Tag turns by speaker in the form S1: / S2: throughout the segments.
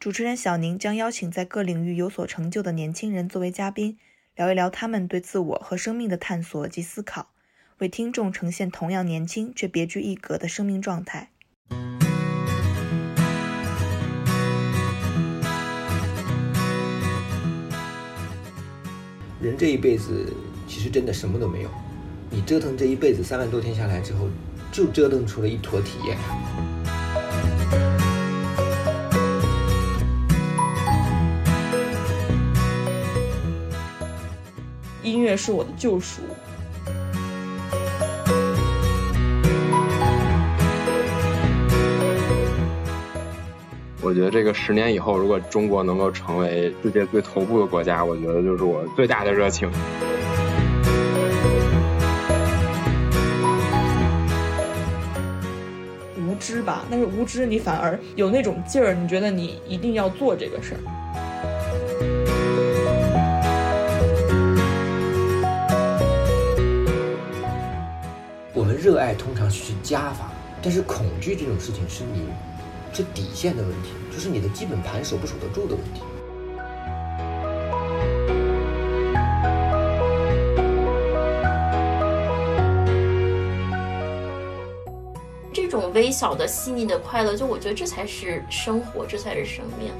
S1: 主持人小宁将邀请在各领域有所成就的年轻人作为嘉宾，聊一聊他们对自我和生命的探索及思考，为听众呈现同样年轻却别具一格的生命状态。
S2: 人这一辈子其实真的什么都没有，你折腾这一辈子三万多天下来之后。就折腾出了一坨体验。
S3: 音乐是我的救赎。
S4: 我觉得这个十年以后，如果中国能够成为世界最头部的国家，我觉得就是我最大的热情。
S3: 无知吧，但是无知你反而有那种劲儿，你觉得你一定要做这个事儿。
S2: 热爱通常是加法，但是恐惧这种事情是你是底线的问题，就是你的基本盘守不守得住的问题。
S5: 这种微小的、细腻的快乐，就我觉得这才是生活，这才是生命。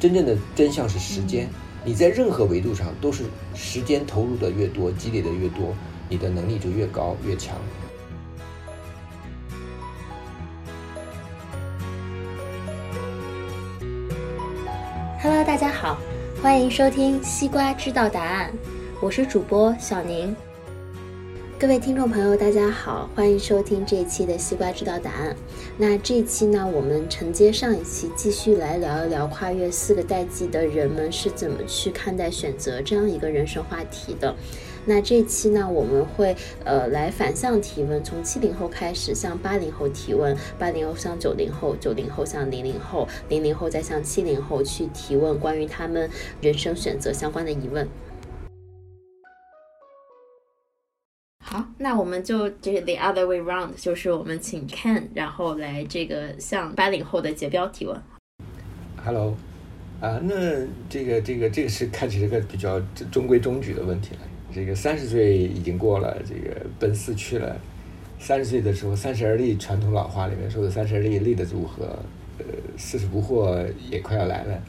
S2: 真正的真相是时间，你在任何维度上都是时间投入的越多，积累的越多，你的能力就越高越强。
S6: Hello，大家好。欢迎收听《西瓜知道答案》，我是主播小宁。各位听众朋友，大家好，欢迎收听这一期的《西瓜知道答案》。那这一期呢，我们承接上一期，继续来聊一聊跨越四个代际的人们是怎么去看待选择这样一个人生话题的。那这期呢，我们会呃来反向提问，从七零后开始向八零后提问，八零后向九零后，九零后向零零后，零零后再向七零后去提问关于他们人生选择相关的疑问。那我们就就是 the other way round，就是我们请 Ken，然后来这个向八零后的杰标提问。
S2: Hello，啊，那这个这个这个是看起来个比较中规中矩的问题了。这个三十岁已经过了，这个奔四去了。三十岁的时候，三十而立，传统老话里面说的“三十而立，立的如何”。呃，四十不惑也快要来了。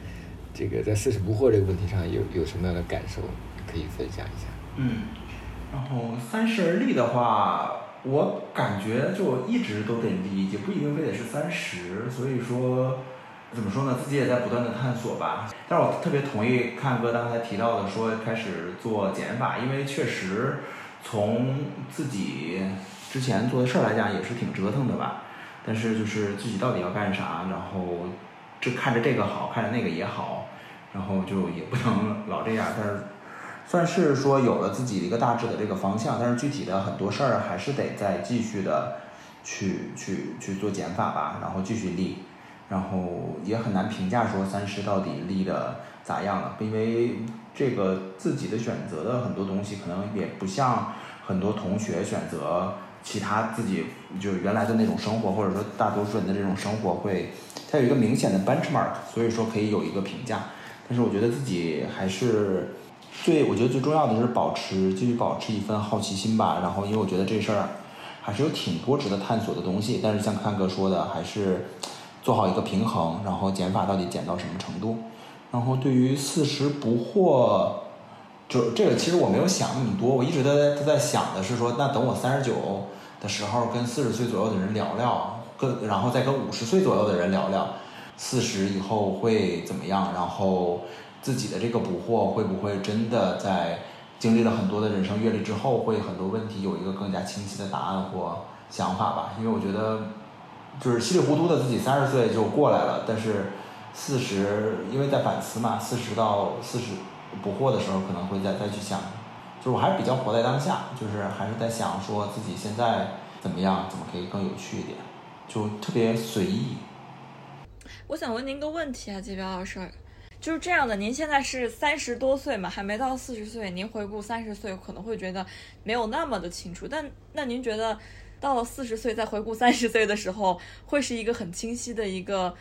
S2: 这个在四十不惑这个问题上，有有什么样的感受可以分享一下？
S7: 嗯，然后三十而立的话，我感觉就一直都得立，也不一定非得是三十。所以说。怎么说呢？自己也在不断的探索吧。但是我特别同意看哥刚才提到的，说开始做减法，因为确实从自己之前做的事儿来讲，也是挺折腾的吧。但是就是自己到底要干啥，然后这看着这个好，看着那个也好，然后就也不能老这样。但是算是说有了自己的一个大致的这个方向，但是具体的很多事儿还是得再继续的去去去做减法吧，然后继续立。然后也很难评价说三十到底立的咋样了，因为这个自己的选择的很多东西可能也不像很多同学选择其他自己就原来的那种生活，或者说大多数人的这种生活会，它有一个明显的 benchmark，所以说可以有一个评价。但是我觉得自己还是最，我觉得最重要的是保持继续保持一份好奇心吧。然后因为我觉得这事儿还是有挺多值得探索的东西，但是像看哥说的还是。做好一个平衡，然后减法到底减到什么程度？然后对于四十不惑，就这个其实我没有想那么多，我一直都在都在想的是说，那等我三十九的时候跟四十岁左右的人聊聊，跟然后再跟五十岁左右的人聊聊，四十以后会怎么样？然后自己的这个捕获会不会真的在经历了很多的人生阅历之后，会很多问题有一个更加清晰的答案或想法吧？因为我觉得。就是稀里糊涂的自己三十岁就过来了，但是四十因为在反思嘛，四十到四十捕获的时候可能会再再去想，就是我还是比较活在当下，就是还是在想说自己现在怎么样，怎么可以更有趣一点，就特别随意。
S3: 我想问您个问题啊，杰彪老师，就是这样的，您现在是三十多岁嘛，还没到四十岁，您回顾三十岁可能会觉得没有那么的清楚，但那您觉得到了四十岁再回顾三十岁的时候，会是一个很清晰的一个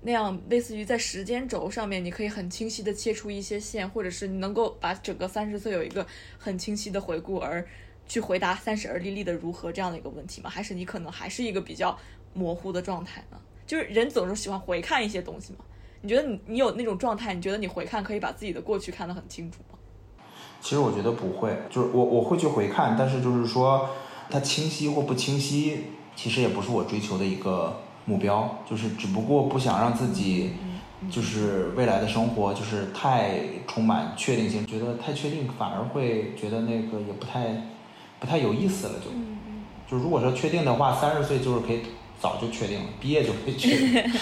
S3: 那样，类似于在时间轴上面，你可以很清晰的切出一些线，或者是你能够把整个三十岁有一个很清晰的回顾，而去回答三十而立立的如何这样的一个问题吗？还是你可能还是一个比较模糊的状态呢？就是人总是喜欢回看一些东西嘛。你觉得你你有那种状态？你觉得你回看可以把自己的过去看得很清楚吗？
S7: 其实我觉得不会，就是我我会去回看，但是就是说它清晰或不清晰，其实也不是我追求的一个目标，就是只不过不想让自己就是未来的生活就是太充满确定性，觉得太确定反而会觉得那个也不太不太有意思了，就就如果说确定的话，三十岁就是可以早就确定了，毕业就可以确定。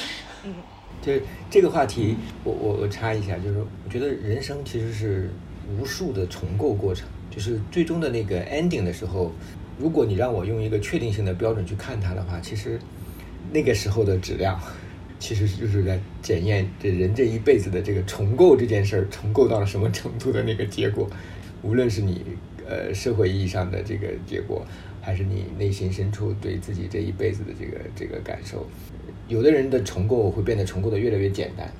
S2: 这这个话题，我我我插一下，就是我觉得人生其实是无数的重构过程，就是最终的那个 ending 的时候，如果你让我用一个确定性的标准去看它的话，其实那个时候的质量，其实就是在检验这人这一辈子的这个重构这件事儿，重构到了什么程度的那个结果，无论是你呃社会意义上的这个结果，还是你内心深处对自己这一辈子的这个这个感受。有的人的重构会变得重构的越来越简单，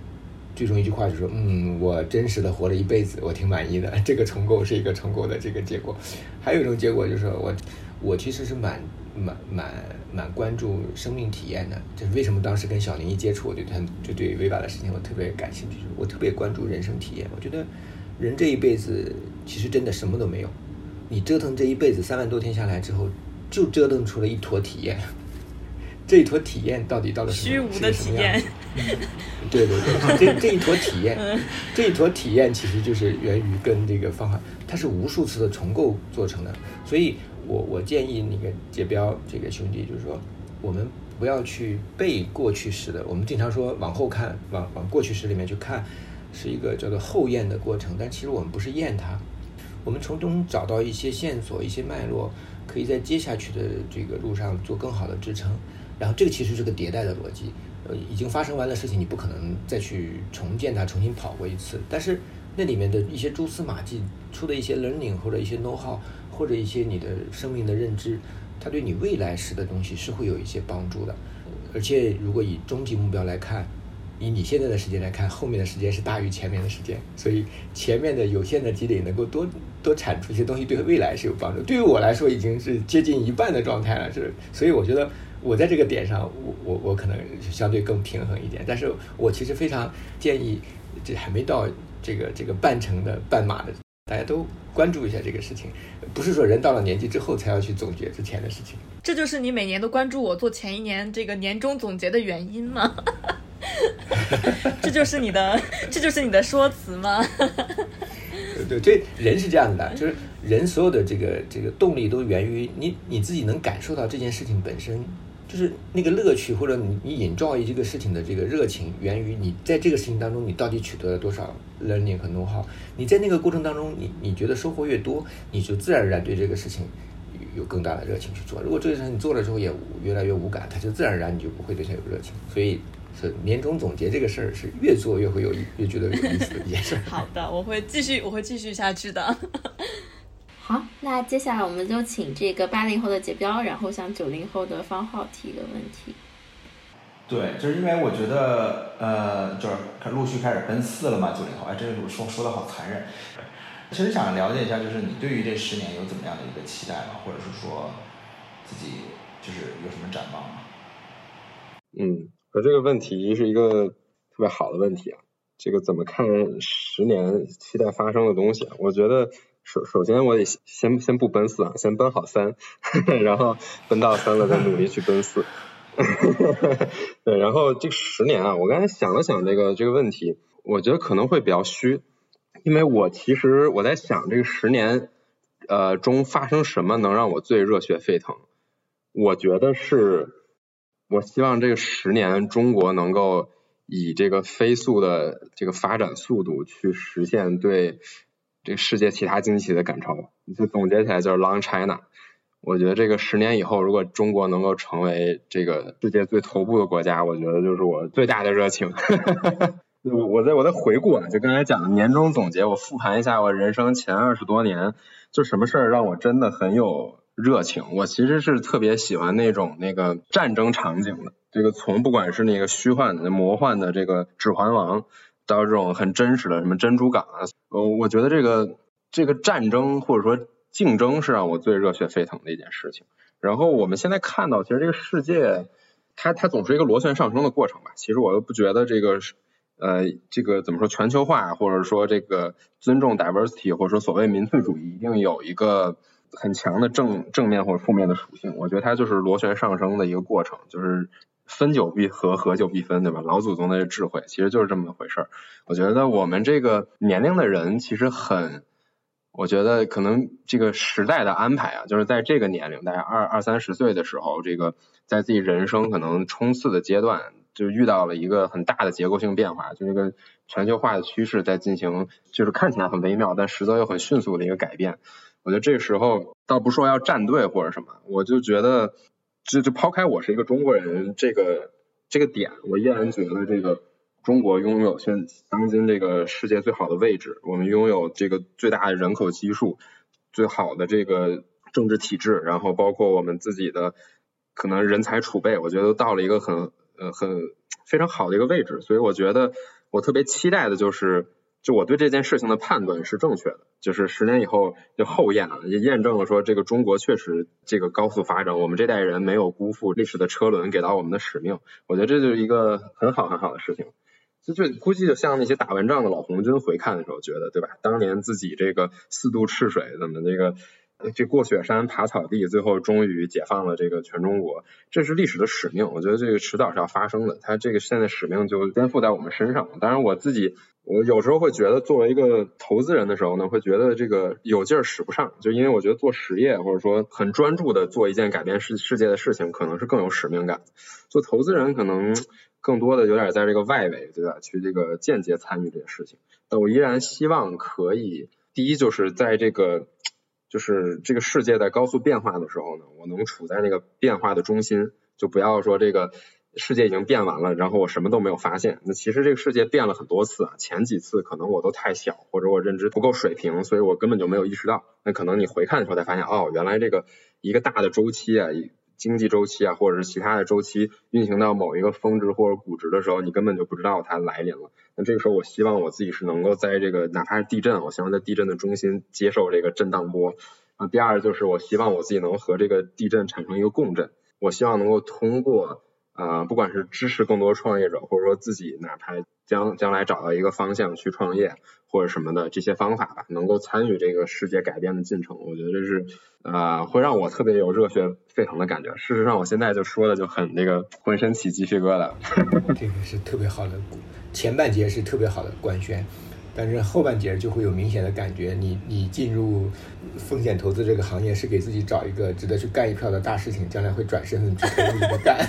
S2: 最终一句话就是说，嗯，我真实的活了一辈子，我挺满意的。这个重构是一个重构的这个结果。还有一种结果就是我，我其实是蛮蛮蛮蛮关注生命体验的。就是为什么当时跟小林一接触，我对他就对维瓦的事情我特别感兴趣，我特别关注人生体验。我觉得人这一辈子其实真的什么都没有，你折腾这一辈子三万多天下来之后，就折腾出了一坨体验。这一坨体验到底到了
S3: 虚无的体验？
S2: 对对对，这 这一坨体验，这一坨体验其实就是源于跟这个方法，它是无数次的重构做成的。所以我我建议那个杰彪这个兄弟，就是说，我们不要去背过去式的。我们经常说往后看，往往过去式里面去看，是一个叫做后验的过程。但其实我们不是验它，我们从中找到一些线索、一些脉络，可以在接下去的这个路上做更好的支撑。然后这个其实是个迭代的逻辑，呃，已经发生完的事情，你不可能再去重建它，重新跑过一次。但是那里面的一些蛛丝马迹，出的一些 learning 或者一些 know how，或者一些你的生命的认知，它对你未来时的东西是会有一些帮助的。而且如果以终极目标来看，以你现在的时间来看，后面的时间是大于前面的时间，所以前面的有限的积累能够多多产出一些东西，对未来是有帮助。对于我来说，已经是接近一半的状态了，是，所以我觉得。我在这个点上，我我我可能相对更平衡一点，但是我其实非常建议，这还没到这个这个半程的半马的，大家都关注一下这个事情，不是说人到了年纪之后才要去总结之前的事情。
S3: 这就是你每年都关注我做前一年这个年终总结的原因吗？这就是你的，这就是你的说辞吗？
S2: 对，这人是这样的，就是人所有的这个这个动力都源于你你自己能感受到这件事情本身。就是那个乐趣，或者你你引照于这个事情的这个热情，源于你在这个事情当中，你到底取得了多少 learning 和 know how？你在那个过程当中，你你觉得收获越多，你就自然而然对这个事情有更大的热情去做。如果这个事情你做了之后也越来越无感，它就自然而然你就不会对它有热情。所以是年终总结这个事儿是越做越会有越觉得有意思的一件事。
S3: 好的，我会继续，我会继续下去的。
S6: 好，那接下来我们就请这个八零后的杰彪，然后向九零后的方浩提一个问题。
S7: 对，就是因为我觉得，呃，就是陆续开始奔四了嘛，九零后，哎，这个我说说的好残忍。其实想了解一下，就是你对于这十年有怎么样的一个期待吗？或者是说自己就是有什么展望吗？
S4: 嗯，我这个问题是一个特别好的问题啊。这个怎么看十年期待发生的东西啊？我觉得。首首先，我得先先不奔四啊，先奔好三，然后奔到三了再努力去奔四。对，然后这十年啊，我刚才想了想这个这个问题，我觉得可能会比较虚，因为我其实我在想这个十年呃中发生什么能让我最热血沸腾？我觉得是我希望这个十年中国能够以这个飞速的这个发展速度去实现对这个世界其他经济体的赶超。就总结起来就是 Long China。我觉得这个十年以后，如果中国能够成为这个世界最头部的国家，我觉得就是我最大的热情。我我在我在回顾啊，就刚才讲的年终总结，我复盘一下我人生前二十多年，就什么事儿让我真的很有热情。我其实是特别喜欢那种那个战争场景的，这个从不管是那个虚幻的、魔幻的这个《指环王》，到这种很真实的什么珍珠港啊，呃，我觉得这个这个战争或者说竞争是让我最热血沸腾的一件事情。然后我们现在看到，其实这个世界它它总是一个螺旋上升的过程吧。其实我又不觉得这个。呃，这个怎么说？全球化，或者说这个尊重 diversity，或者说所谓民粹主义，一定有一个很强的正正面或者负面的属性。我觉得它就是螺旋上升的一个过程，就是分久必合，合久必分，对吧？老祖宗的智慧其实就是这么回事儿。我觉得我们这个年龄的人其实很，我觉得可能这个时代的安排啊，就是在这个年龄，大概二二三十岁的时候，这个在自己人生可能冲刺的阶段。就遇到了一个很大的结构性变化，就这个全球化的趋势在进行，就是看起来很微妙，但实则又很迅速的一个改变。我觉得这时候倒不说要站队或者什么，我就觉得，就就抛开我是一个中国人这个这个点，我依然觉得这个中国拥有现当今这个世界最好的位置，我们拥有这个最大的人口基数，最好的这个政治体制，然后包括我们自己的可能人才储备，我觉得到了一个很。呃，很非常好的一个位置，所以我觉得我特别期待的就是，就我对这件事情的判断是正确的，就是十年以后就后验了，也验证了说这个中国确实这个高速发展，我们这代人没有辜负历史的车轮给到我们的使命，我觉得这就是一个很好很好的事情，就就估计就像那些打完仗的老红军回看的时候觉得，对吧？当年自己这个四渡赤水，怎么那个。这过雪山爬草地，最后终于解放了这个全中国，这是历史的使命。我觉得这个迟早是要发生的，它这个现在使命就肩负在我们身上。当然，我自己我有时候会觉得，作为一个投资人的时候呢，会觉得这个有劲儿使不上，就因为我觉得做实业或者说很专注的做一件改变世世界的事情，可能是更有使命感。做投资人可能更多的有点在这个外围，对吧？去这个间接参与这些事情。但我依然希望可以，第一就是在这个。就是这个世界在高速变化的时候呢，我能处在那个变化的中心，就不要说这个世界已经变完了，然后我什么都没有发现。那其实这个世界变了很多次啊，前几次可能我都太小，或者我认知不够水平，所以我根本就没有意识到。那可能你回看的时候才发现，哦，原来这个一个大的周期啊。经济周期啊，或者是其他的周期运行到某一个峰值或者谷值的时候，你根本就不知道它来临了。那这个时候，我希望我自己是能够在这个哪怕是地震，我希望在地震的中心接受这个震荡波。啊，第二就是我希望我自己能和这个地震产生一个共振。我希望能够通过啊，不管是支持更多创业者，或者说自己哪怕将将来找到一个方向去创业或者什么的这些方法吧，能够参与这个世界改变的进程。我觉得这是。啊，会让我特别有热血沸腾的感觉。事实上，我现在就说的就很那个，浑身起鸡皮疙瘩。
S2: 这个是特别好的，前半节是特别好的官宣，但是后半节就会有明显的感觉，你你进入风险投资这个行业是给自己找一个值得去干一票的大事情，将来会转身去投入一个干。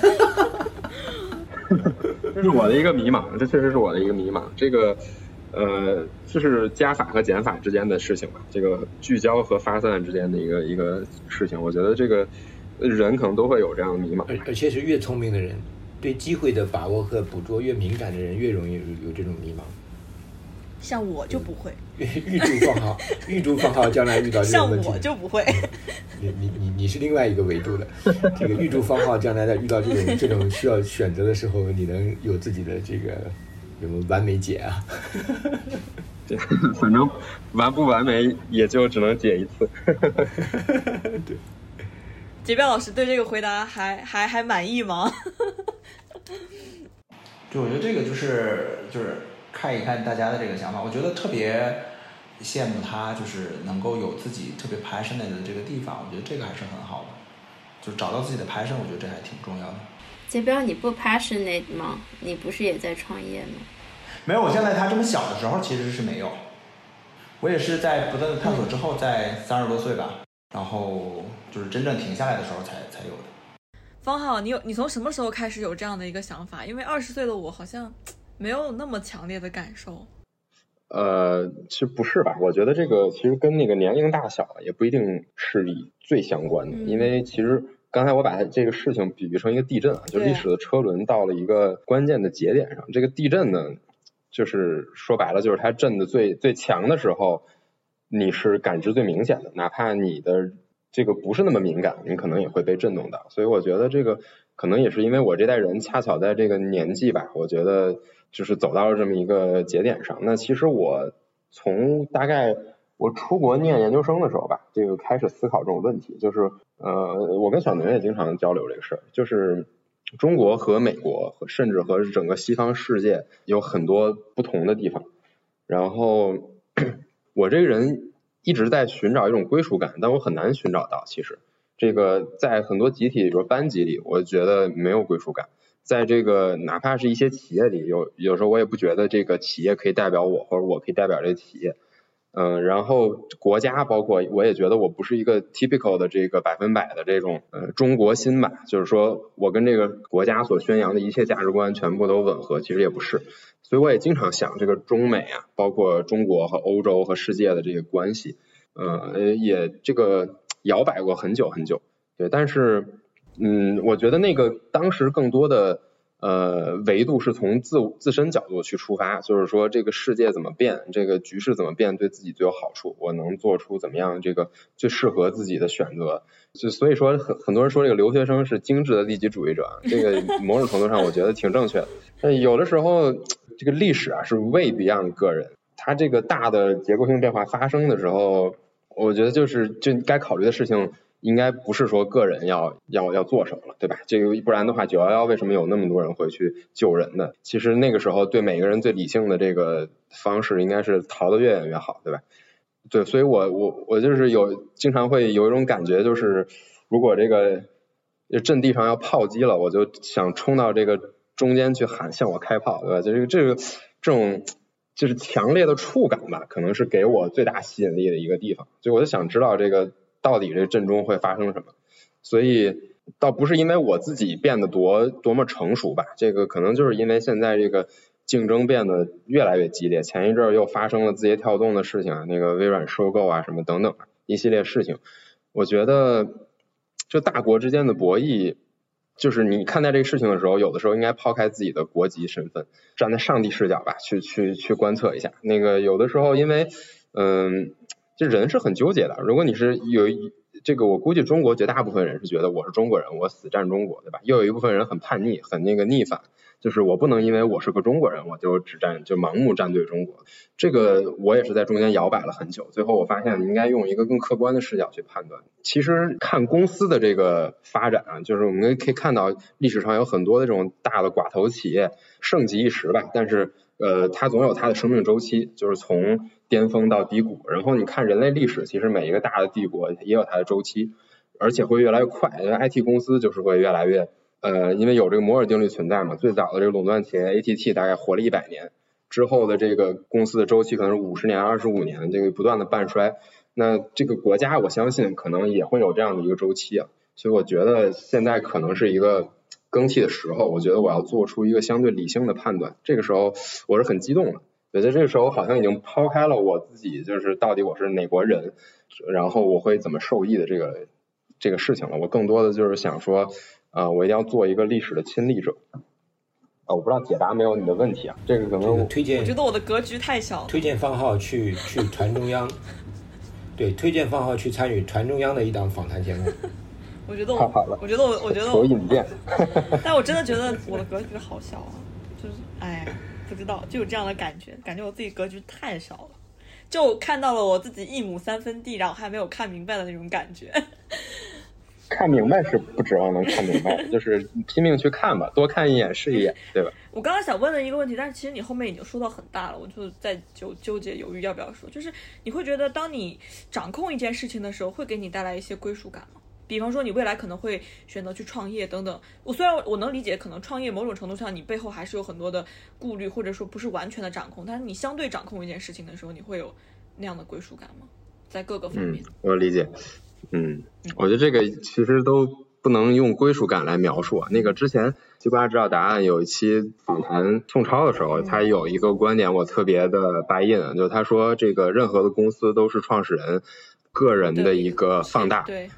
S4: 这是我的一个迷茫，这确实是我的一个迷茫。这个。呃，就是加法和减法之间的事情吧，这个聚焦和发散之间的一个一个事情，我觉得这个人可能都会有这样的迷茫，
S2: 而而且是越聪明的人，对机会的把握和捕捉越敏感的人，越容易有这种迷茫。
S3: 像我就不会。
S2: 预祝放好，预祝放好，将来遇到这种问题。
S3: 像我就不会。
S2: 你你你你是另外一个维度的，这个预祝方浩将来在遇到这种这种需要选择的时候，你能有自己的这个。有没有完美解啊？
S4: 对，反正完不完美也就只能解一次。
S2: 对。
S3: 杰彪老师对这个回答还还还满意吗？
S7: 就我觉得这个就是就是看一看大家的这个想法，我觉得特别羡慕他，就是能够有自己特别 passionate 的这个地方，我觉得这个还是很好的，就找到自己的 passion，我觉得这还挺重要的。
S6: 杰彪，你不 passionate 吗？你不是也在创业吗？
S7: 没有，我现在他这么小的时候其实是没有。我也是在不断的探索之后，在三十多岁吧，然后就是真正停下来的时候才才有的。
S3: 方浩，你有你从什么时候开始有这样的一个想法？因为二十岁的我好像没有那么强烈的感受。
S4: 呃，其实不是吧？我觉得这个其实跟那个年龄大小也不一定是最相关的，因为其实刚才我把这个事情比喻成一个地震啊，就历史的车轮到了一个关键的节点上，这个地震呢，就是说白了就是它震的最最强的时候，你是感知最明显的，哪怕你的这个不是那么敏感，你可能也会被震动到。所以我觉得这个可能也是因为我这代人恰巧在这个年纪吧，我觉得。就是走到了这么一个节点上。那其实我从大概我出国念研究生的时候吧，这个开始思考这种问题。就是呃，我跟小宁也经常交流这个事儿。就是中国和美国，甚至和整个西方世界有很多不同的地方。然后 我这个人一直在寻找一种归属感，但我很难寻找到。其实这个在很多集体，比如班级里，我觉得没有归属感。在这个哪怕是一些企业里，有有时候我也不觉得这个企业可以代表我，或者我可以代表这个企业。嗯，然后国家包括我也觉得我不是一个 typical 的这个百分百的这种呃中国心吧，就是说我跟这个国家所宣扬的一切价值观全部都吻合，其实也不是。所以我也经常想这个中美啊，包括中国和欧洲和世界的这个关系，嗯，也这个摇摆过很久很久。对，但是。嗯，我觉得那个当时更多的呃维度是从自自身角度去出发，就是说这个世界怎么变，这个局势怎么变，对自己最有好处，我能做出怎么样这个最适合自己的选择。就所以说很很多人说这个留学生是精致的利己主义者，这个某种程度上我觉得挺正确的。那有的时候这个历史啊是 way beyond 个人，它这个大的结构性变化发生的时候，我觉得就是就该考虑的事情。应该不是说个人要要要做什么了，对吧？这个不然的话，九幺幺为什么有那么多人会去救人呢？其实那个时候对每个人最理性的这个方式，应该是逃得越远越好，对吧？对，所以我我我就是有经常会有一种感觉，就是如果这个阵地上要炮击了，我就想冲到这个中间去喊向我开炮，对吧？就是这个这种就是强烈的触感吧，可能是给我最大吸引力的一个地方，所以我就想知道这个。到底这阵中会发生什么？所以倒不是因为我自己变得多多么成熟吧，这个可能就是因为现在这个竞争变得越来越激烈。前一阵儿又发生了字节跳动的事情啊，那个微软收购啊什么等等一系列事情。我觉得这大国之间的博弈，就是你看待这个事情的时候，有的时候应该抛开自己的国籍身份，站在上帝视角吧，去去去观测一下。那个有的时候因为嗯。这人是很纠结的。如果你是有这个，我估计中国绝大部分人是觉得我是中国人，我死战中国，对吧？又有一部分人很叛逆，很那个逆反，就是我不能因为我是个中国人，我就只站就盲目站队中国。这个我也是在中间摇摆了很久，最后我发现应该用一个更客观的视角去判断。其实看公司的这个发展啊，就是我们可以看到历史上有很多的这种大的寡头企业盛极一时吧，但是呃，它总有它的生命周期，就是从。巅峰到低谷，然后你看人类历史，其实每一个大的帝国也有它的周期，而且会越来越快。因为 IT 公司就是会越来越，呃，因为有这个摩尔定律存在嘛。最早的这个垄断企业 ATT 大概活了一百年，之后的这个公司的周期可能是五十年、二十五年，这个不断的半衰。那这个国家我相信可能也会有这样的一个周期啊。所以我觉得现在可能是一个更替的时候，我觉得我要做出一个相对理性的判断。这个时候我是很激动的。觉得这个时候我好像已经抛开了我自己，就是到底我是哪国人，然后我会怎么受益的这个这个事情了。我更多的就是想说，啊，我一定要做一个历史的亲历者。啊，我不知道解答没有你的问题啊，这个可能
S2: 推荐。
S3: 我觉得我的格局太小。
S2: 推荐方浩去去团中央，对，推荐方浩去参与团中央的一档访谈节目。
S3: 我觉得我，好了我觉得我，我觉得
S4: 我引荐。
S3: 但我真的觉得我的格局好小啊，就是哎。不知道，就有这样的感觉，感觉我自己格局太小了，就看到了我自己一亩三分地，然后还没有看明白的那种感觉。
S4: 看明白是不指望能看明白，就是拼命去看吧，多看一眼是一眼，对吧？
S3: 我刚刚想问的一个问题，但是其实你后面已经说到很大了，我就在纠纠结犹豫要不要说，就是你会觉得当你掌控一件事情的时候，会给你带来一些归属感吗？比方说，你未来可能会选择去创业等等。我虽然我能理解，可能创业某种程度上你背后还是有很多的顾虑，或者说不是完全的掌控。但是你相对掌控一件事情的时候，你会有那样的归属感吗？在各个方面，
S4: 我理解。嗯，我觉得这个其实都不不能用归属感来描述。那个之前西瓜知道答案有一期访谈宋超的时候，他有一个观点我特别的 buy in，就是他说这个任何的公司都是创始人个人的一个放大。
S3: 对。
S4: 对，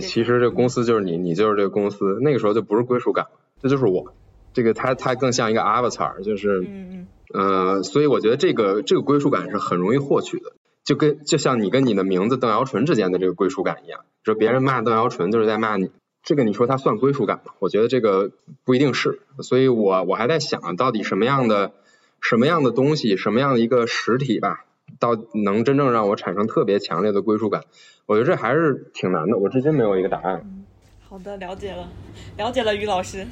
S4: 其实这公司就是你，你就是这个公司。那个时候就不是归属感，这就是我。这个它它更像一个 avatar，就是嗯嗯呃，所以我觉得这个这个归属感是很容易获取的，就跟就像你跟你的名字邓瑶纯之间的这个归属感一样，说别人骂邓瑶纯就是在骂你，这个你说它算归属感吗？我觉得这个不一定是。所以我我还在想到底什么样的什么样的东西，什么样的一个实体吧。到能真正让我产生特别强烈的归属感，我觉得这还是挺难的。我至今没有一个答案。
S3: 好的，了解了，了解了，于老师。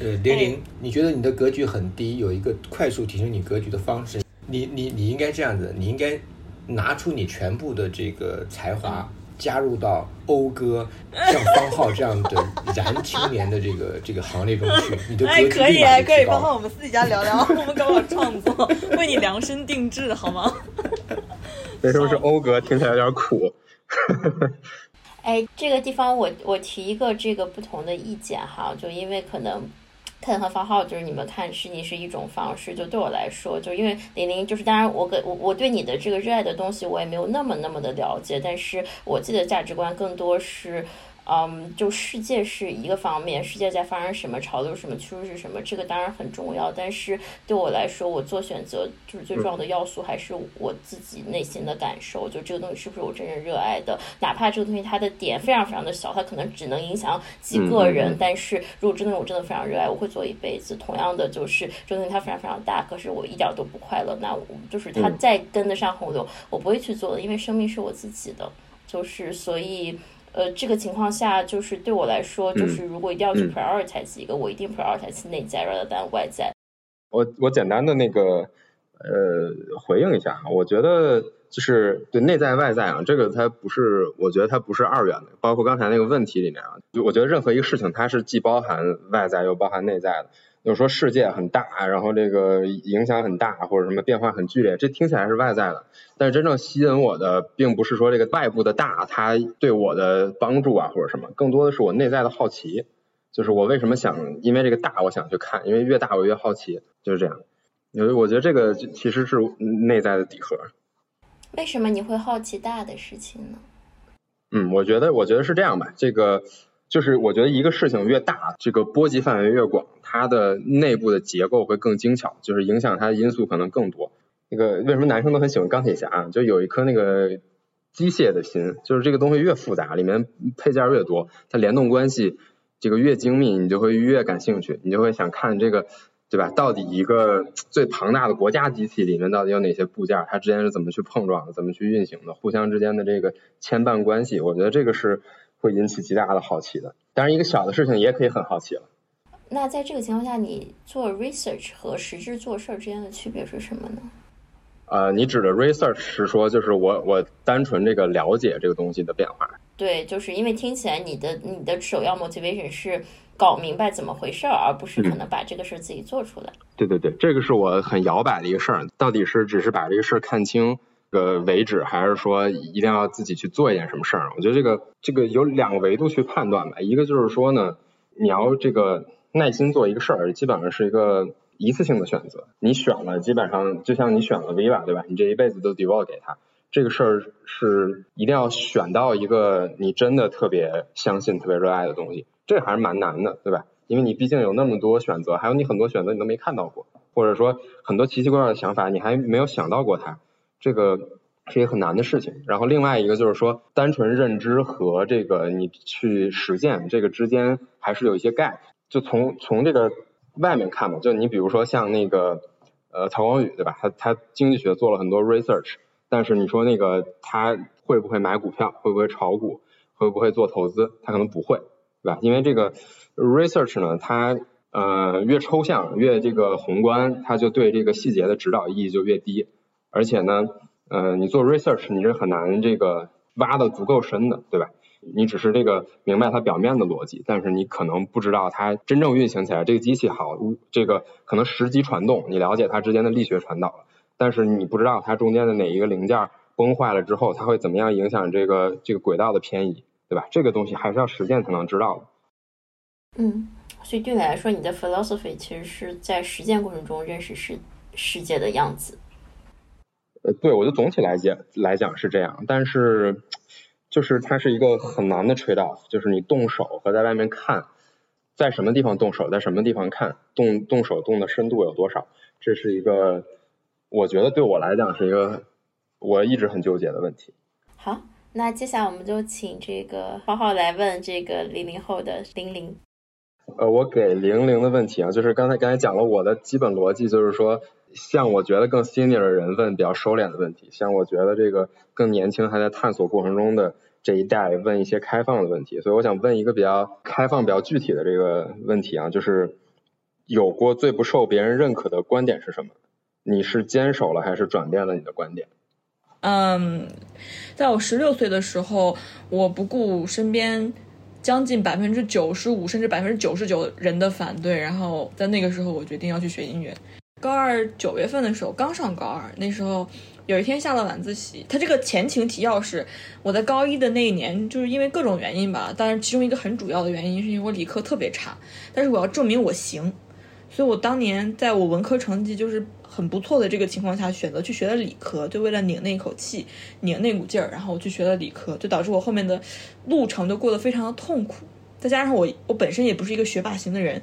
S2: 呃，玲玲，你觉得你的格局很低，有一个快速提升你格局的方式，你你你应该这样子，你应该拿出你全部的这个才华。加入到讴歌像方浩这样的燃青年的这个 这个行列中去，你的格局
S3: 可以可以，方浩，我们私底下聊聊，我们搞搞创作，为你量身定制，好吗？
S4: 为什么是讴歌？听起来有点苦。
S5: 哎，这个地方我我提一个这个不同的意见哈，就因为可能。看和发号就是你们看是你是一种方式，就对我来说，就因为玲玲就是当然我给我我对你的这个热爱的东西我也没有那么那么的了解，但是我自己的价值观更多是。嗯，就世界是一个方面，世界在发生什么潮流，什么趋势是什么，这个当然很重要。但是对我来说，我做选择就是最重要的要素还是我自己内心的感受，就这个东西是不是我真正热爱的。哪怕这个东西它的点非常非常的小，它可能只能影响几个人，但是如果真的我真的非常热爱，我会做一辈子。同样的，就是这个东西它非常非常大，可是我一点都不快乐，那我就是它再跟得上洪流，我不会去做的，因为生命是我自己的，就是所以。呃，这个情况下，就是对我来说，就是如果一定要去 prioritize 一个，我一定 prioritize 内在，rather than 外在。
S4: 我我简单的那个呃回应一下，我觉得就是对内在外在啊，这个它不是，我觉得它不是二元的。包括刚才那个问题里面啊，就我觉得任何一个事情，它是既包含外在又包含内在的。有说世界很大，然后这个影响很大，或者什么变化很剧烈，这听起来是外在的。但是真正吸引我的，并不是说这个外部的大，它对我的帮助啊，或者什么，更多的是我内在的好奇。就是我为什么想，因为这个大，我想去看，因为越大我越好奇，就是这样。有我觉得这个其实是内在的底核。
S5: 为什么你会好奇大的事情呢？
S4: 嗯，我觉得，我觉得是这样吧。这个。就是我觉得一个事情越大，这个波及范围越广，它的内部的结构会更精巧，就是影响它的因素可能更多。那个为什么男生都很喜欢钢铁侠？就有一颗那个机械的心，就是这个东西越复杂，里面配件越多，它联动关系这个越精密，你就会越感兴趣，你就会想看这个，对吧？到底一个最庞大的国家机器里面到底有哪些部件，它之间是怎么去碰撞的，怎么去运行的，互相之间的这个牵绊关系，我觉得这个是。会引起极大的好奇的，当然一个小的事情也可以很好奇了。
S5: 那在这个情况下，你做 research 和实质做事儿之间的区别是什么呢？
S4: 呃，你指的 research 是说，就是我我单纯这个了解这个东西的变化。
S5: 对，就是因为听起来你的你的首要 motivation 是搞明白怎么回事儿，而不是可能把这个事儿自己做出来。
S4: 对对对，这个是我很摇摆的一个事儿，到底是只是把这个事儿看清。个为止，还是说一定要自己去做一件什么事儿？我觉得这个这个有两个维度去判断吧。一个就是说呢，你要这个耐心做一个事儿，基本上是一个一次性的选择。你选了，基本上就像你选了 Viva，对吧？你这一辈子都 devote 给他，这个事儿是一定要选到一个你真的特别相信、特别热爱的东西。这还是蛮难的，对吧？因为你毕竟有那么多选择，还有你很多选择你都没看到过，或者说很多奇奇怪怪的想法你还没有想到过它。这个是一个很难的事情，然后另外一个就是说，单纯认知和这个你去实践这个之间还是有一些 gap。就从从这个外面看嘛，就你比如说像那个呃曹光宇对吧？他他经济学做了很多 research，但是你说那个他会不会买股票，会不会炒股，会不会做投资？他可能不会，对吧？因为这个 research 呢，它呃越抽象越这个宏观，它就对这个细节的指导意义就越低。而且呢，呃，你做 research 你是很难这个挖的足够深的，对吧？你只是这个明白它表面的逻辑，但是你可能不知道它真正运行起来这个机器好，这个可能十级传动，你了解它之间的力学传导了，但是你不知道它中间的哪一个零件崩坏了之后，它会怎么样影响这个这个轨道的偏移，对吧？这个东西还是要实践才能知道的。
S5: 嗯，所以对你来说，你的 philosophy 其实是在实践过程中认识世世界的样子。
S4: 呃，对，我就总体来讲来讲是这样，但是就是它是一个很难的 trade off，就是你动手和在外面看，在什么地方动手，在什么地方看，动动手动的深度有多少，这是一个我觉得对我来讲是一个我一直很纠结的问题。
S5: 好，那接下来我们就请这个浩浩来问这个零零后的零零。
S4: 呃，我给零零的问题啊，就是刚才刚才讲了我的基本逻辑，就是说，像我觉得更 senior 的人问比较收敛的问题，像我觉得这个更年轻还在探索过程中的这一代问一些开放的问题，所以我想问一个比较开放、比较具体的这个问题啊，就是有过最不受别人认可的观点是什么？你是坚守了还是转变了你的观点？
S3: 嗯，在我十六岁的时候，我不顾身边。将近百分之九十五甚至百分之九十九人的反对，然后在那个时候，我决定要去学音乐。高二九月份的时候，刚上高二，那时候有一天下了晚自习，他这个前情提要是我在高一的那一年，就是因为各种原因吧，当然其中一个很主要的原因是因为我理科特别差，但是我要证明我行，所以我当年在我文科成绩就是。很不错的这个情况下，选择去学了理科，就为了拧那一口气，拧那股劲儿，然后我去学了理科，就导致我后面的路程就过得非常的痛苦。再加上我我本身也不是一个学霸型的人，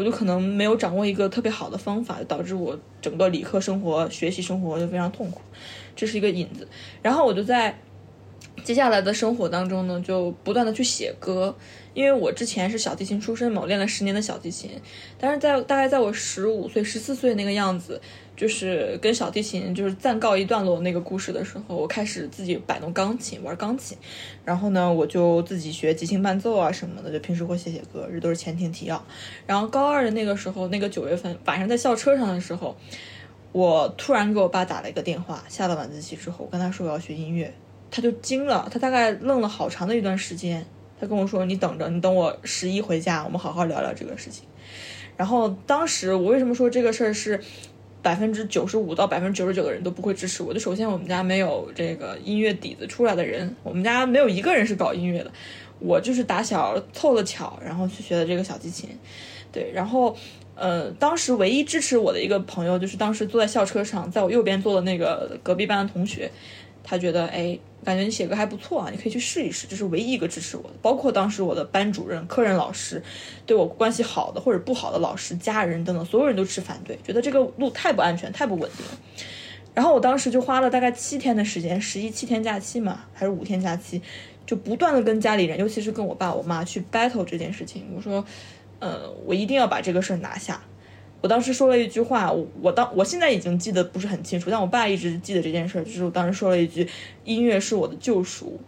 S3: 我就可能没有掌握一个特别好的方法，导致我整个理科生活、学习生活就非常痛苦，这是一个引子。然后我就在接下来的生活当中呢，就不断的去写歌。因为我之前是小提琴出身嘛，我练了十年的小提琴，但是在大概在我十五岁、十四岁那个样子，就是跟小提琴就是暂告一段落那个故事的时候，我开始自己摆弄钢琴，玩钢琴，然后呢，我就自己学即兴伴奏啊什么的，就平时会写写歌，这都是前庭提要。然后高二的那个时候，那个九月份晚上在校车上的时候，我突然给我爸打了一个电话，下了晚自习之后，我跟他说我要学音乐，他就惊了，他大概愣了好长的一段时间。他跟我说：“你等着，你等我十一回家，我们好好聊聊这个事情。”然后当时我为什么说这个事儿是百分之九十五到百分之九十九的人都不会支持我？就首先我们家没有这个音乐底子出来的人，我们家没有一个人是搞音乐的。我就是打小凑了巧，然后去学的这个小提琴。对，然后呃，当时唯一支持我的一个朋友，就是当时坐在校车上，在我右边坐的那个隔壁班的同学，他觉得哎。感觉你写歌还不错啊，你可以去试一试。这是唯一一个支持我的，包括当时我的班主任、科任老师，对我关系好的或者不好的老师、家人等等，所有人都持反对，觉得这个路太不安全、太不稳定。然后我当时就花了大概七天的时间，十一七天假期嘛，还是五天假期，就不断的跟家里人，尤其是跟我爸我妈去 battle 这件事情。我说，呃，我一定要把这个事儿拿下。我当时说了一句话，我我当我现在已经记得不是很清楚，但我爸一直记得这件事儿，就是我当时说了一句：“音乐是我的救赎。”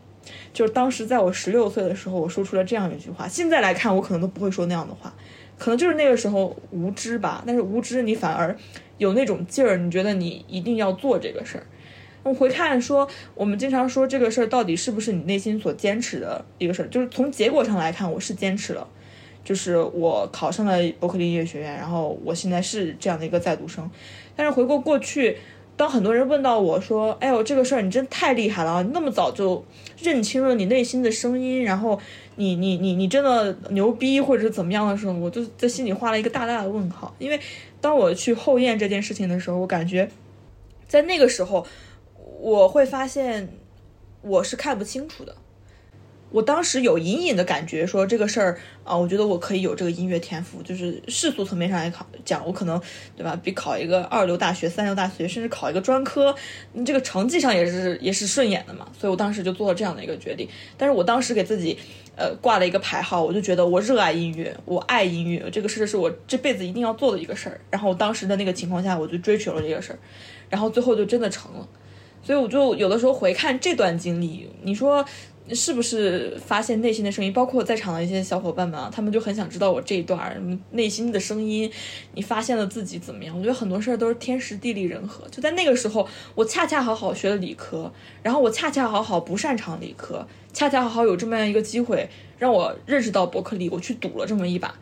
S3: 就是当时在我十六岁的时候，我说出了这样一句话。现在来看，我可能都不会说那样的话，可能就是那个时候无知吧。但是无知，你反而有那种劲儿，你觉得你一定要做这个事儿。我回看说，我们经常说这个事儿到底是不是你内心所坚持的一个事儿，就是从结果上来看，我是坚持了。就是我考上了伯克利音乐学院，然后我现在是这样的一个在读生。但是回过过去，当很多人问到我说：“哎呦，这个事儿你真太厉害了，那么早就认清了你内心的声音，然后你你你你真的牛逼，或者是怎么样的时候，我就在心里画了一个大大的问号。因为当我去后验这件事情的时候，我感觉在那个时候，我会发现我是看不清楚的。我当时有隐隐的感觉，说这个事儿啊，我觉得我可以有这个音乐天赋，就是世俗层面上来考讲，我可能对吧，比考一个二流大学、三流大学，甚至考一个专科，这个成绩上也是也是顺眼的嘛。所以我当时就做了这样的一个决定。但是我当时给自己呃挂了一个牌号，我就觉得我热爱音乐，我爱音乐，这个事是我这辈子一定要做的一个事儿。然后当时的那个情况下，我就追求了这个事儿，然后最后就真的成了。所以我就有的时候回看这段经历，你说。是不是发现内心的声音？包括在场的一些小伙伴们啊，他们就很想知道我这一段内心的声音。你发现了自己怎么样？我觉得很多事儿都是天时地利人和。就在那个时候，我恰恰好好学了理科，然后我恰恰好好不擅长理科，恰恰好好有这么样一个机会让我认识到伯克利，我去赌了这么一把。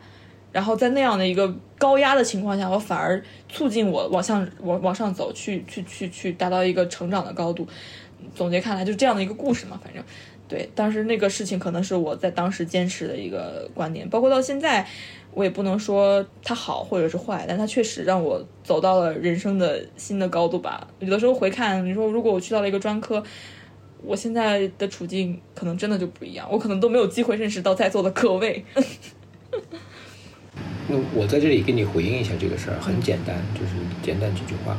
S3: 然后在那样的一个高压的情况下，我反而促进我往上往往上走，去去去去达到一个成长的高度。总结看来就是这样的一个故事嘛，反正。对，当时那个事情可能是我在当时坚持的一个观点，包括到现在，我也不能说它好或者是坏，但它确实让我走到了人生的新的高度吧。有的时候回看，你说如果我去到了一个专科，我现在的处境可能真的就不一样，我可能都没有机会认识到在座的各位。
S2: 那我在这里给你回应一下这个事儿，很简单，就是简单几句话。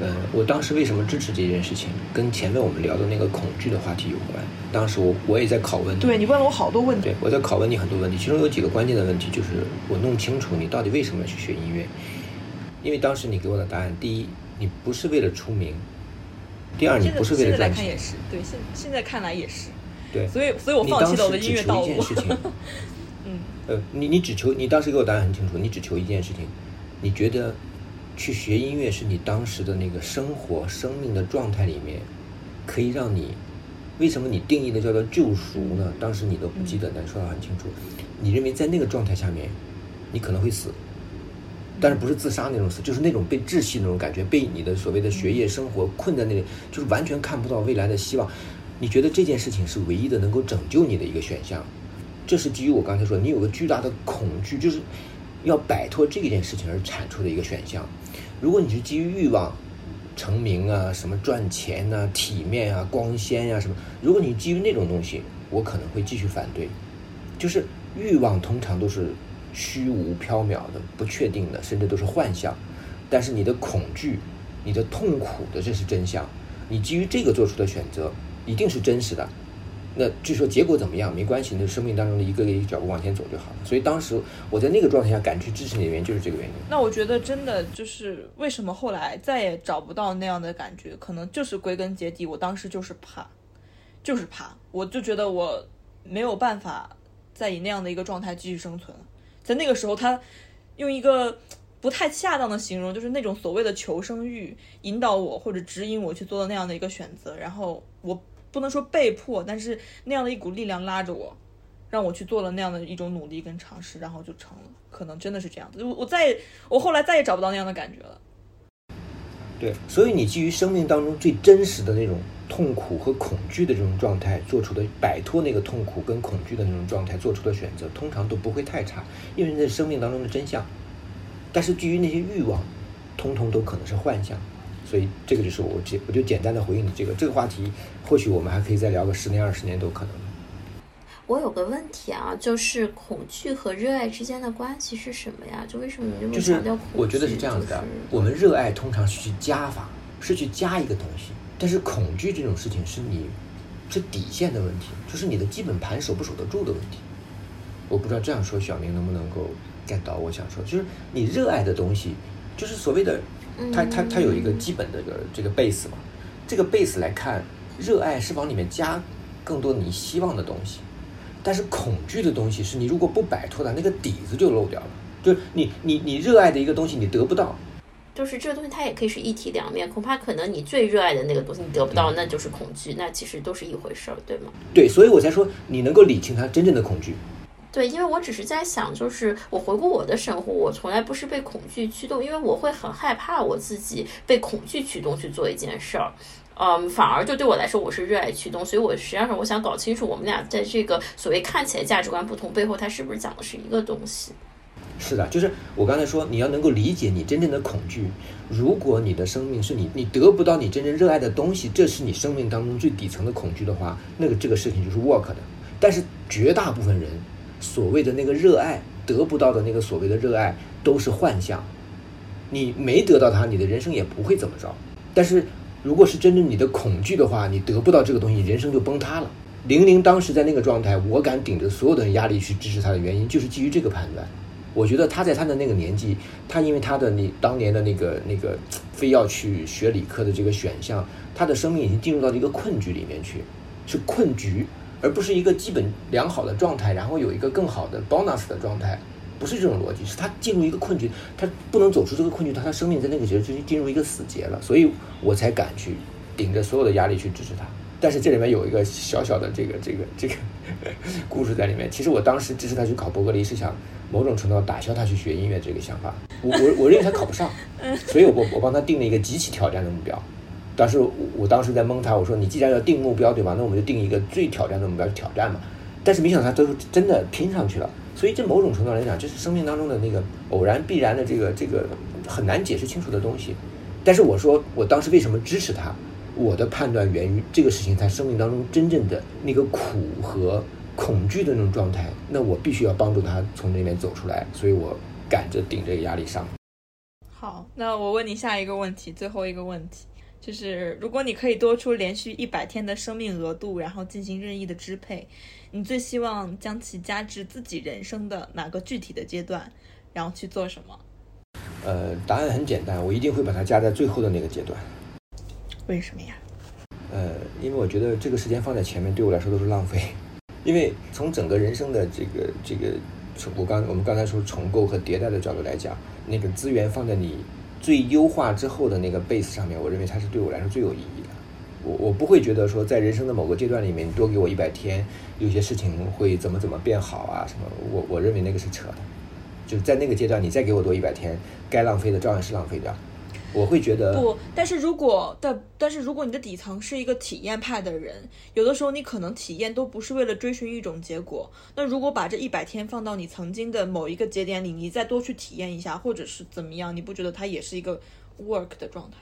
S2: 呃，我当时为什么支持这件事情，跟前面我们聊的那个恐惧的话题有关。当时我我也在拷问你，
S3: 对你问了我好多问题，
S2: 对我在拷问你很多问题，其中有几个关键的问题就是我弄清楚你到底为什么要去学音乐。因为当时你给我的答案，第一，你不是为了出名；第二，你不是为了
S3: 现在来
S2: 赚钱。
S3: 看也是，对，现现在看来也是，
S2: 对，
S3: 所以所以我
S2: 你
S3: 放弃了我的音乐道路
S2: 一件事。情，
S3: 嗯，
S2: 呃，你你只求你当时给我答案很清楚，你只求一件事情，你觉得去学音乐是你当时的那个生活生命的状态里面，可以让你为什么你定义的叫做救赎呢？当时你都不记得，但说的很清楚，你认为在那个状态下面，你可能会死，但是不是自杀那种死，就是那种被窒息那种感觉，被你的所谓的学业生活困在那里，就是完全看不到未来的希望。你觉得这件事情是唯一的能够拯救你的一个选项，这是基于我刚才说，你有个巨大的恐惧，就是要摆脱这件事情而产出的一个选项。如果你是基于欲望、成名啊、什么赚钱啊、体面啊、光鲜呀、什么，如果你基于那种东西，我可能会继续反对。就是欲望通常都是虚无缥缈的、不确定的，甚至都是幻象。但是你的恐惧、你的痛苦的，这是真相。你基于这个做出的选择，一定是真实的。那据说结果怎么样没关系，那生命当中的一个一个脚步往前走就好了。所以当时我在那个状态下敢去支持你的原因就是这个原因。
S3: 那我觉得真的就是为什么后来再也找不到那样的感觉，可能就是归根结底，我当时就是怕，就是怕，我就觉得我没有办法再以那样的一个状态继续生存。在那个时候，他用一个不太恰当的形容，就是那种所谓的求生欲引导我或者指引我去做的那样的一个选择，然后我不能说被迫，但是那样的一股力量拉着我，让我去做了那样的一种努力跟尝试，然后就成了。可能真的是这样子，我我再我后来再也找不到那样的感觉了。
S2: 对，所以你基于生命当中最真实的那种痛苦和恐惧的这种状态做出的摆脱那个痛苦跟恐惧的那种状态做出的选择，通常都不会太差，因为那是生命当中的真相。但是基于那些欲望，通通都可能是幻象。所以这个就是我简我就简单的回应你这个这个话题，或许我们还可以再聊个十年二十年都可能。
S5: 我有个问题啊，就是恐惧和热爱之间的关系是什么呀？就为什么你这么
S2: 就是
S5: 强调恐惧？
S2: 我觉得是这样子的，
S5: 就是
S2: 我们热爱通常是去加法，是去加一个东西，但是恐惧这种事情是你是底线的问题，就是你的基本盘守不守得住的问题。我不知道这样说小明能不能够 get 到我想说，就是你热爱的东西，就是所谓的它它它有一个基本的这个这个 base 嘛，这个 base 来看，热爱是往里面加更多你希望的东西。但是恐惧的东西是你如果不摆脱它，那个底子就漏掉了。就是你你你热爱的一个东西，你得不到，
S5: 就是这个东西它也可以是一体两面，恐怕可能你最热爱的那个东西你得不
S2: 嗯
S5: 到，那就是恐惧，那其实都是一回事儿，对吗？
S2: 对，所以我才说你能够理清它真正的恐惧。
S5: 对，因为我只是在想，就是我回顾我的生活，我从来不是被恐惧驱动，因为我会很害怕我自己被恐惧驱动去做一件事儿。嗯，反而就对我来说，我是热爱驱动，所以我实际上我想搞清楚我们俩在这个所谓看起来价值观不同背后，它是不是讲的是一个东西。
S2: 是的，就是我刚才说，你要能够理解你真正的恐惧。如果你的生命是你你得不到你真正热爱的东西，这是你生命当中最底层的恐惧的话，那个这个事情就是 work 的。但是绝大部分人所谓的那个热爱得不到的那个所谓的热爱都是幻象，你没得到它，你的人生也不会怎么着。但是如果是真正你的恐惧的话，你得不到这个东西，人生就崩塌了。玲玲当时在那个状态，我敢顶着所有的压力去支持她的原因，就是基于这个判断。我觉得她在她的那个年纪，她因为她的你当年的那个那个非要去学理科的这个选项，她的生命已经进入到了一个困局里面去，是困局，而不是一个基本良好的状态，然后有一个更好的 bonus 的状态，不是这种逻辑，是他进入一个困局，他不能走出这个困局，他他生命在那个节就进入一个死结了，所以我才敢去顶着所有的压力去支持他。但是这里面有一个小小的这个这个这个故事在里面。其实我当时支持他去考伯格利，是想某种程度上打消他去学音乐这个想法。我我我认为他考不上，所以我我帮他定了一个极其挑战的目标。当时我我当时在蒙他，我说你既然要定目标，对吧？那我们就定一个最挑战的目标去挑战嘛。但是没想到他最后真的拼上去了，所以这某种程度来讲，这是生命当中的那个偶然必然的这个这个很难解释清楚的东西。但是我说我当时为什么支持他？我的判断源于这个事情他生命当中真正的那个苦和恐惧的那种状态，那我必须要帮助他从那边走出来，所以我赶着顶这个压力上。
S3: 好，那我问你下一个问题，最后一个问题就是，如果你可以多出连续一百天的生命额度，然后进行任意的支配，你最希望将其加至自己人生的哪个具体的阶段，然后去做什么？
S2: 呃，答案很简单，我一定会把它加在最后的那个阶段。
S3: 为什么呀？
S2: 呃，因为我觉得这个时间放在前面对我来说都是浪费，因为从整个人生的这个这个从我刚我们刚才说重构和迭代的角度来讲。那个资源放在你最优化之后的那个 base 上面，我认为它是对我来说最有意义的。我我不会觉得说在人生的某个阶段里面，你多给我一百天，有些事情会怎么怎么变好啊什么？我我认为那个是扯的。就是在那个阶段，你再给我多一百天，该浪费的照样是浪费掉。我会觉得
S3: 不，但是如果的，但是如果你的底层是一个体验派的人，有的时候你可能体验都不是为了追寻一种结果。那如果把这一百天放到你曾经的某一个节点里，你再多去体验一下，或者是怎么样，你不觉得它也是一个 work 的状态？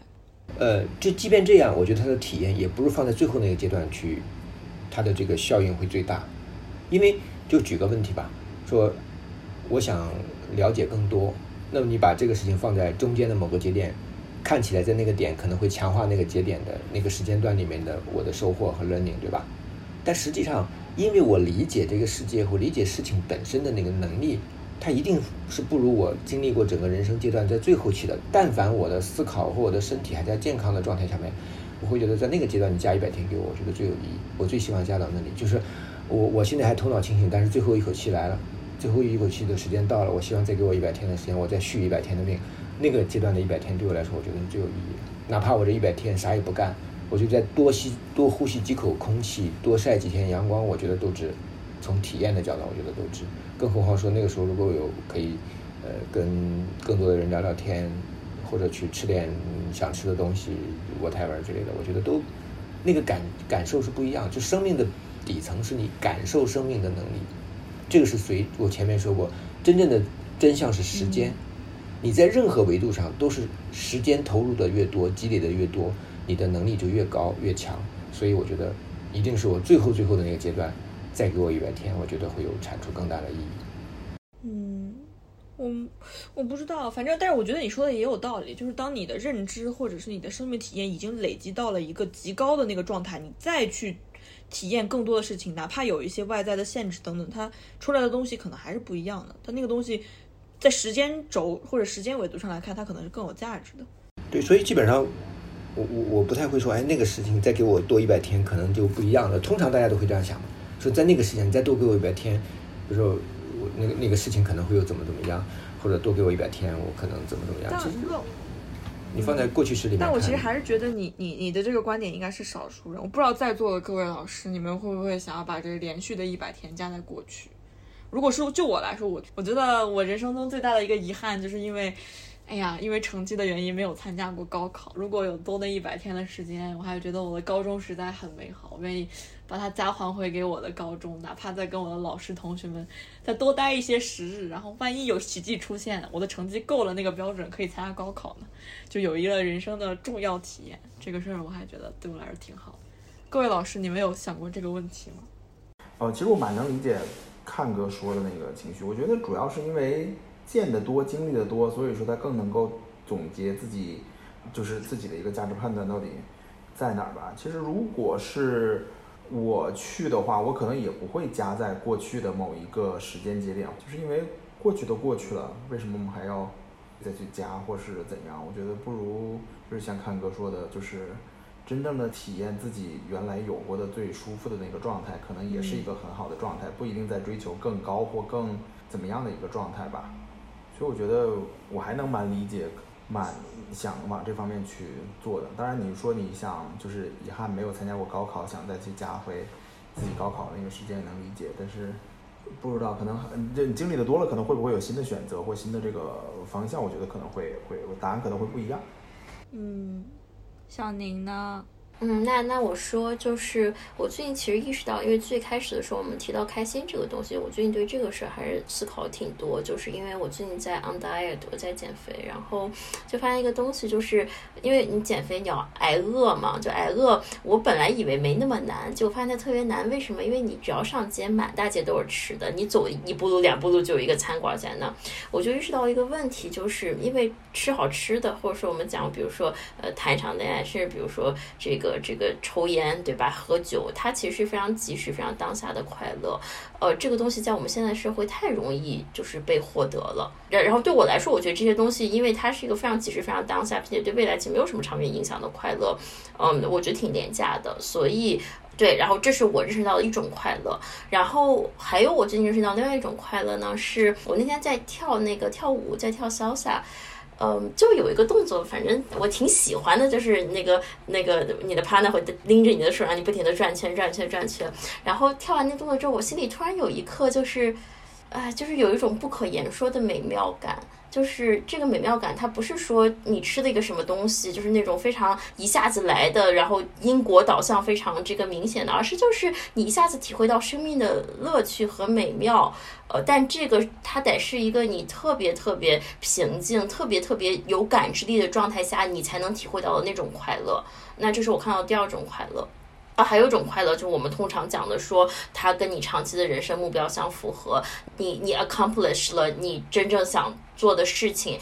S2: 呃，就即便这样，我觉得它的体验也不是放在最后那个阶段去，它的这个效应会最大。因为就举个问题吧，说我想了解更多，那么你把这个事情放在中间的某个节点。看起来在那个点可能会强化那个节点的那个时间段里面的我的收获和 learning，对吧？但实际上，因为我理解这个世界或理解事情本身的那个能力，它一定是不如我经历过整个人生阶段在最后期的。但凡我的思考或我的身体还在健康的状态下面，我会觉得在那个阶段你加一百天给我，我觉得最有意义。我最希望加到那里，就是我我现在还头脑清醒，但是最后一口气来了，最后一口气的时间到了，我希望再给我一百天的时间，我再续一百天的命。那个阶段的一百天对我来说，我觉得最有意义。哪怕我这一百天啥也不干，我就再多吸、多呼吸几口空气，多晒几天阳光，我觉得都值。从体验的角度，我觉得都值。更何况说那个时候如果有可以，呃，跟更多的人聊聊天，或者去吃点想吃的东西，whatever 之类的，我觉得都那个感感受是不一样。就生命的底层是你感受生命的能力，这个是随我前面说过，真正的真相是时间。你在任何维度上都是时间投入的越多，积累的越多，你的能力就越高越强。所以我觉得，一定是我最后最后的那个阶段，再给我一百天，我觉得会有产出更大的意义。
S3: 嗯，我我不知道，反正但是我觉得你说的也有道理，就是当你的认知或者是你的生命体验已经累积到了一个极高的那个状态，你再去体验更多的事情，哪怕有一些外在的限制等等，它出来的东西可能还是不一样的。它那个东西。在时间轴或者时间维度上来看，它可能是更有价值的。
S2: 对，所以基本上，我我我不太会说，哎，那个事情再给我多一百天，可能就不一样了。通常大家都会这样想，说在那个时间你再多给我一百天，比如说我那个那个事情可能会有怎么怎么样，或者多给我一百天，我可能怎么怎么样。其实，你放在过去式里面，
S3: 但我其实还是觉得你你你的这个观点应该是少数人。我不知道在座的各位老师，你们会不会想要把这个连续的一百天加在过去？如果是就我来说，我我觉得我人生中最大的一个遗憾，就是因为，哎呀，因为成绩的原因没有参加过高考。如果有多那一百天的时间，我还觉得我的高中实在很美好，我愿意把它加还回给我的高中，哪怕再跟我的老师同学们再多待一些时日，然后万一有奇迹出现，我的成绩够了那个标准，可以参加高考呢，就有一个人生的重要体验。这个事儿我还觉得对我来说挺好。各位老师，你们有想过这个问题吗？
S7: 哦，其实我蛮能理解。看哥说的那个情绪，我觉得主要是因为见得多、经历的多，所以说他更能够总结自己，就是自己的一个价值判断到底在哪儿吧。其实如果是我去的话，我可能也不会加在过去的某一个时间节点，就是因为过去都过去了，为什么我们还要再去加或是怎样？我觉得不如就是像看哥说的，就是。真正的体验自己原来有过的最舒服的那个状态，可能也是一个很好的状态，不一定在追求更高或更怎么样的一个状态吧。所以我觉得我还能蛮理解，蛮想往这方面去做的。当然，你说你想就是遗憾没有参加过高考，想再去加回自己高考那个时间，也能理解。但是不知道可能这你经历的多了，可能会不会有新的选择或新的这个方向？我觉得可能会会答案可能会不一样。
S3: 嗯。小宁呢？
S5: 嗯，那那我说就是我最近其实意识到，因为最开始的时候我们提到开心这个东西，我最近对这个事儿还是思考挺多，就是因为我最近在 on diet，我在减肥，然后就发现一个东西，就是因为你减肥你要挨饿嘛，就挨饿。我本来以为没那么难，结果发现它特别难。为什么？因为你只要上街，满大街都是吃的，你走一步路两步路就有一个餐馆在那。我就意识到一个问题，就是因为吃好吃的，或者说我们讲，比如说呃谈一场恋爱，甚至比如说这个。这个抽烟对吧？喝酒，它其实是非常及时、非常当下的快乐。呃，这个东西在我们现在社会太容易就是被获得了。然然后对我来说，我觉得这些东西，因为它是一个非常及时、非常当下，并且对未来其实没有什么长远影响的快乐。嗯，我觉得挺廉价的。所以对，然后这是我认识到的一种快乐。然后还有我最近认识到另外一种快乐呢，是我那天在跳那个跳舞，在跳 salsa。嗯，就有一个动作，反正我挺喜欢的，就是那个那个你的 partner 会拎着你的手，让你不停的转圈转圈转圈。然后跳完那动作之后，我心里突然有一刻，就是，哎，就是有一种不可言说的美妙感。就是这个美妙感，它不是说你吃的一个什么东西，就是那种非常一下子来的，然后因果导向非常这个明显的，而是就是你一下子体会到生命的乐趣和美妙。呃，但这个它得是一个你特别特别平静、特别特别有感知力的状态下，你才能体会到的那种快乐。那这是我看到第二种快乐。啊，还有一种快乐，就是我们通常讲的，说它跟你长期的人生目标相符合，你你 accomplish 了你真正想做的事情，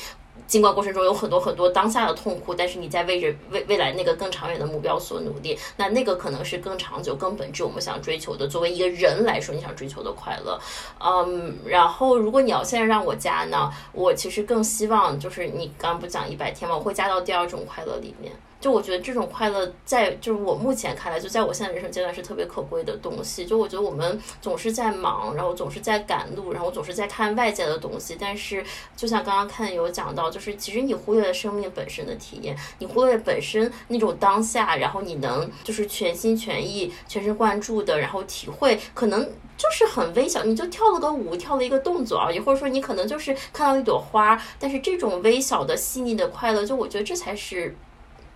S5: 尽管过程中有很多很多当下的痛苦，但是你在为着未未来那个更长远的目标所努力，那那个可能是更长久、更本质我们想追求的。作为一个人来说，你想追求的快乐，嗯，然后如果你要现在让我加呢，我其实更希望就是你刚刚不讲一百天吗？我会加到第二种快乐里面。就我觉得这种快乐，在就是我目前看来，就在我现在人生阶段是特别可贵的东西。就我觉得我们总是在忙，然后总是在赶路，然后总是在看外界的东西。但是就像刚刚看有讲到，就是其实你忽略了生命本身的体验，你忽略了本身那种当下，然后你能就是全心全意、全神贯注的，然后体会，可能就是很微小，你就跳了个舞，跳了一个动作而已，或者说你可能就是看到一朵花，但是这种微小的细腻的快乐，就我觉得这才是。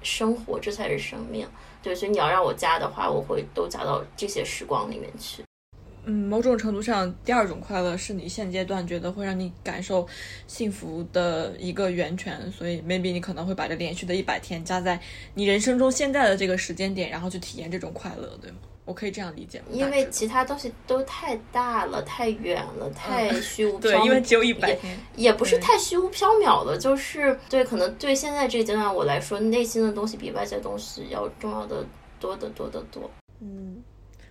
S5: 生活，这才是生命。对，所以你要让我加的话，我会都加到这些时光里面去。
S3: 嗯，某种程度上，第二种快乐是你现阶段觉得会让你感受幸福的一个源泉。所以，maybe 你可能会把这连续的一百天加在你人生中现在的这个时间点，然后去体验这种快乐，对吗？我可以这样理解吗？
S5: 因为其他东西都太大了、太远了、太虚无缥缈。
S3: 对，因为只有一百天，
S5: 也不是太虚无缥缈了，就是对，可能对现在这个阶段我来说，内心的东西比外在东西要重要的多得多得多。
S3: 嗯，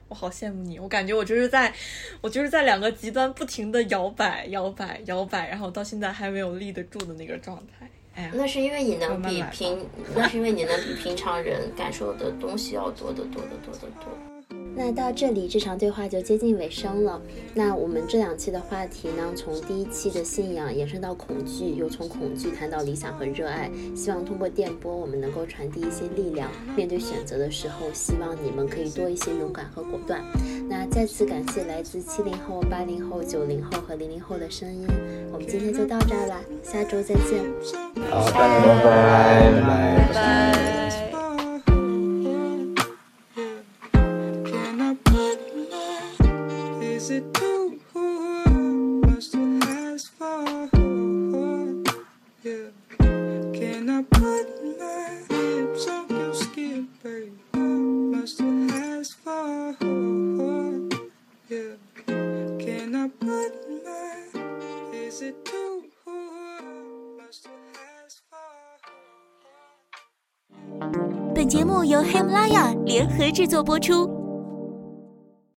S3: 我好羡慕你，我感觉我就是在，我就是在两个极端不停的摇摆、摇摆、摇摆，然后到现在还没有立得住的那个状态。哎呀，
S5: 那是因为你能比平，那是因为你能比平常人感受的东西要多得多得多得多。
S6: 那到这里，这场对话就接近尾声了。那我们这两期的话题呢，从第一期的信仰延伸到恐惧，又从恐惧谈到理想和热爱。希望通过电波，我们能够传递一些力量。面对选择的时候，希望你们可以多一些勇敢和果断。那再次感谢来自七零后、八零后、九零后和零零后的声音。我们今天就到这儿啦，下周再见。
S2: 好，拜拜拜拜
S3: 拜。
S8: 本制作播出。